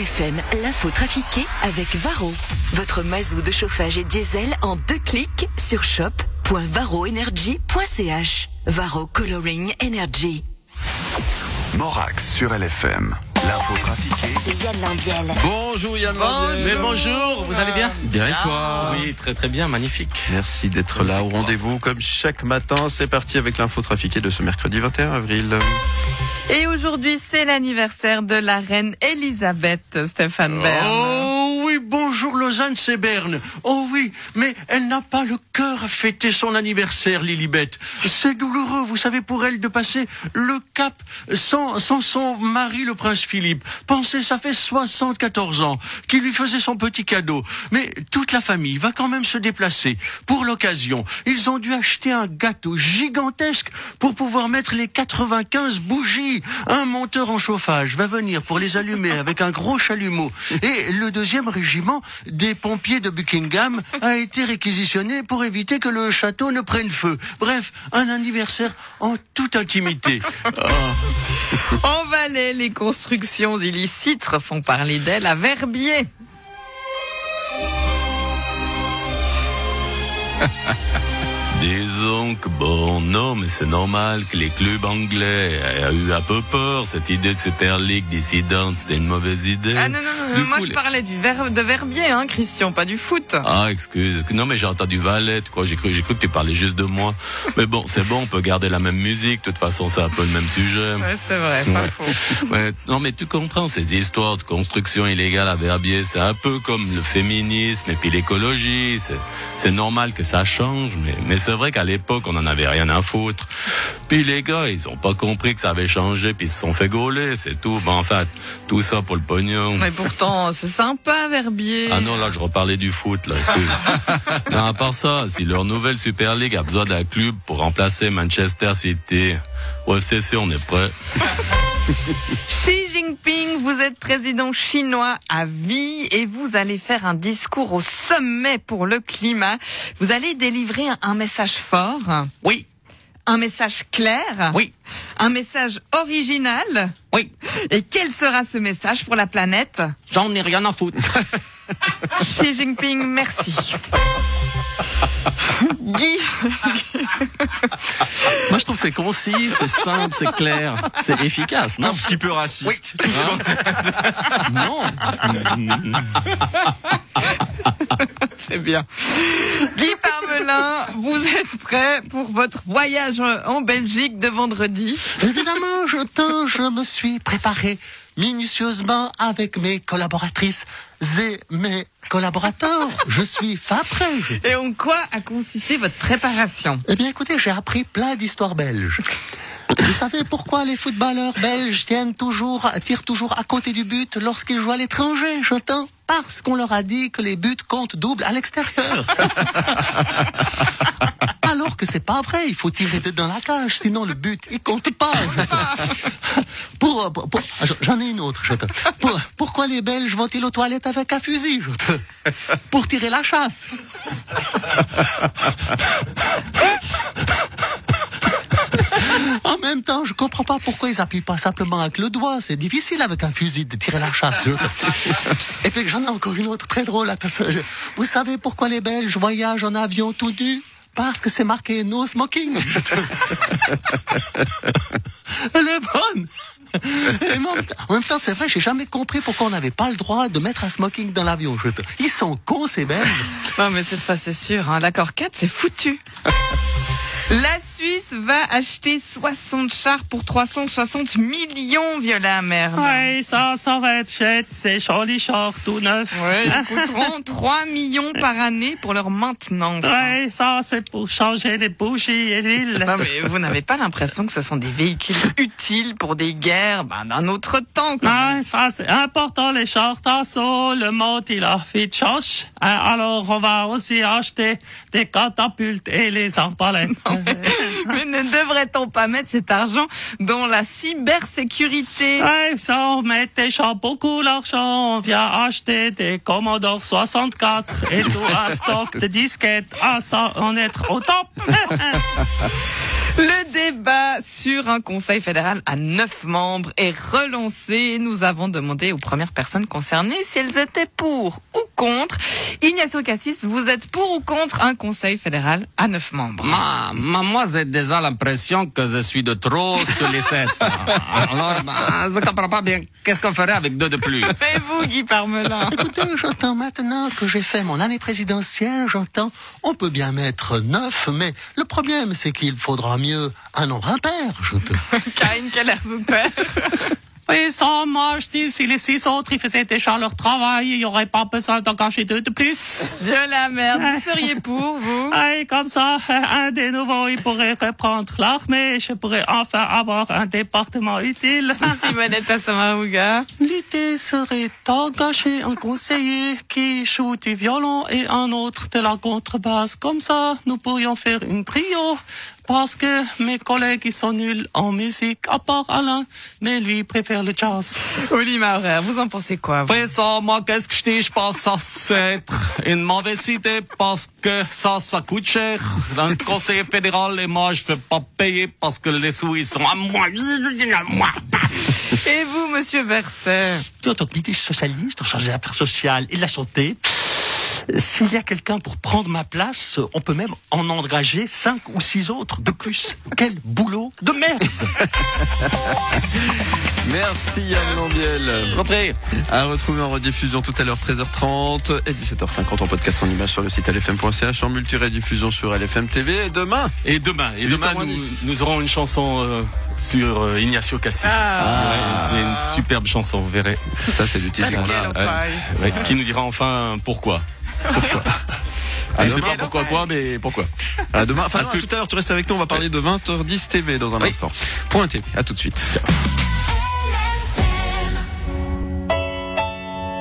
FM, l'info trafiquée avec Varro. Votre mazou de chauffage et diesel en deux clics sur shop.varroenergy.ch. Varro Coloring Energy. Morax sur LFM. L'info trafiquée. De Yann Lambiel. Bonjour Yann Lambiel. Mais bonjour, vous allez bien Bien et toi Oui, très très bien, magnifique. Merci d'être là au rendez-vous comme chaque matin. C'est parti avec l'info trafiquée de ce mercredi 21 avril. Et aujourd'hui, c'est l'anniversaire de la reine Elisabeth, Stéphane Bern. Oh oui, bonjour Lausanne, c'est Berne. Oh oui, mais elle n'a pas le cœur à fêter son anniversaire, Lilibet. C'est douloureux, vous savez, pour elle de passer le cap sans, sans son mari, le prince Philippe. Pensez, ça fait 74 ans qu'il lui faisait son petit cadeau. Mais toute la famille va quand même se déplacer. Pour l'occasion, ils ont dû acheter un gâteau gigantesque pour pouvoir mettre les 95 bougies. Un monteur en chauffage va venir pour les allumer avec un gros chalumeau. Et le deuxième régiment des pompiers de Buckingham a été réquisitionné pour éviter que le château ne prenne feu. Bref, un anniversaire en toute intimité. En Valais, les constructions illicites font parler d'elle à Verbier. Disons que bon, non, mais c'est normal que les clubs anglais aient eu un peu peur. Cette idée de Super League dissidente, c'était une mauvaise idée. Ah non, non, non, moi coup, je les- parlais du ver- de Verbier, hein, Christian, pas du foot. Ah, excuse. Non, mais j'ai entendu Valette, quoi. J'ai cru, j'ai cru que tu parlais juste de moi. Mais bon, c'est bon, on peut garder la même musique. De toute façon, c'est un peu le même sujet. Ouais, c'est vrai, pas Ouais. faux. Ouais, non, mais tu comprends, ces histoires de construction illégale à Verbier, c'est un peu comme le féminisme et puis l'écologie. C'est, c'est normal que ça change, mais, mais c'est vrai qu'à l'époque, on en avait rien à foutre. Puis les gars, ils ont pas compris que ça avait changé, puis ils se sont fait gauler, c'est tout. Ben, en fait, tout ça pour le pognon. Mais pourtant, c'est sympa, Verbier. Ah non, là, je reparlais du foot, là, excuse. non, à part ça, si leur nouvelle Super League a besoin d'un club pour remplacer Manchester City, ouais, c'est sûr, on est prêt. Xi Jinping, vous êtes président chinois à vie et vous allez faire un discours au sommet pour le climat. Vous allez délivrer un, message fort, Oui, un message clair, oui, un message original. oui. Et quel sera ce message pour la planète? J'en ai rien à foutre. Xi Jinping, merci. Guy, je trouve que c'est concis, c'est simple, c'est clair, c'est efficace, non? Un petit peu raciste. Non. c'est bien. Guy Parmelin, êtes prêt pour votre voyage en Belgique de vendredi Évidemment, je, te- je me suis préparé minutieusement avec mes collaboratrices et mes collaborateurs. Je suis fin prêt. Et en quoi a consisté votre préparation? Eh bien, écoutez, j'ai appris plein d'histoires belges. Vous savez pourquoi les footballeurs belges tiennent toujours, tirent toujours à côté du but lorsqu'ils jouent à l'étranger, j'entends Parce qu'on leur a dit que les buts comptent double à l'extérieur. Que c'est pas vrai, il faut tirer dans la cage, sinon le but, il compte pas. Pour, pour- pour- j'en ai une autre. je pourquoi les Belges vont-ils aux toilettes avec un fusil je Pour tirer la chasse. En même temps, je comprends pas pourquoi ils appuient pas simplement avec le doigt. C'est difficile avec un fusil de tirer la chasse. Et puis j'en ai encore une autre très drôle. Vous savez pourquoi les Belges voyagent en avion tout nus Parce que c'est marqué no smoking. Elle est bonne. Et en même temps- en même temps, c'est vrai, j'ai jamais compris pourquoi on n'avait pas le droit de mettre un smoking dans l'avion. Ils sont cons, ces Belges. Non, mais cette fois, c'est sûr. Hein. L'accord 4, c'est foutu. La Suisse va acheter 60 chars pour 360 millions, Viola Merde. Ouais, ça, ça va être chouette. C'est joli char tout neuf. Ouais, ils coûteront 3 millions par année pour leur maintenance. Ouais, ça, c'est pour changer les bougies et l'huile. Non, mais vous n'avez pas l'impression que ce sont des véhicules utiles pour des guerres ben, d'un autre temps quand même. Ouais, ça, c'est important, les chars d'assaut. Le mode, il a fait change. Alors, on va aussi acheter des catapultes et les arbalètes. Mais ne devrait-on pas mettre cet argent dans la cybersécurité? Ouais, ça, on met déjà beaucoup d'argent. On vient acheter des Commodore 64 et tout un stock de disquettes. Ah, ça, on est au top. Le débat sur un conseil fédéral à neuf membres est relancé. Nous avons demandé aux premières personnes concernées si elles étaient pour ou contre. Ignacio Cassis, vous êtes pour ou contre un conseil fédéral à neuf membres? Ma, ma- moi, j'ai déjà l'impression que je suis de trop sur les sept. Alors, bah, je comprends pas bien. Qu'est-ce qu'on ferait avec deux de plus? Et vous, Guy Parmelin Écoutez, j'entends maintenant que j'ai fait mon année présidentielle, j'entends, on peut bien mettre neuf, mais le problème, c'est qu'il faudra mieux un nombre impair, je peux. Karine Keller-Souter Oui, je dis, si les six autres, ils faisaient déjà leur travail, il n'y aurait pas besoin d'engager deux de plus. De la merde, vous seriez pour, vous? Ouais, comme ça, un des nouveaux, il pourrait reprendre l'armée. Je pourrais enfin avoir un département utile. Simonetta Samaruga L'idée serait d'engager un conseiller qui joue du violon et un autre de la contrebasse. Comme ça, nous pourrions faire une trio. Parce que mes collègues, ils sont nuls en musique, à part Alain, mais lui il préfère le jazz. Oli Maurer, vous en pensez quoi vous? Oui, ça, moi, qu'est-ce que je dis? Je pense que ça, c'est une mauvaise idée parce que ça, ça coûte cher. Un conseiller fédéral et moi, je ne vais pas payer parce que les sous, ils sont à moi. À moi. Et vous, monsieur Berset? En tant que ministre socialiste, chargé des affaires sociales et de la santé, s'il y a quelqu'un pour prendre ma place, on peut même en engager cinq ou six autres de plus. Quel boulot de merde Merci Yann Lambiel. Repris. À retrouver en rediffusion tout à l'heure 13h30 et 17h50 en podcast en image sur le site lfm.ch, en multi-rediffusion sur LFM TV et demain. Et demain, et demain nous, aurons une chanson euh, sur euh, Ignacio Cassis. Ah. Ouais, c'est une superbe chanson, vous verrez. Ça c'est du teasing. Ouais, qui nous dira enfin pourquoi. À Je sais demain. pas pourquoi quoi, mais pourquoi? À demain. Enfin, À non, tout- tout à l'heure, tu restes avec nous. On va parler de 20h10 TV dans un instant. Point TV. À tout de suite.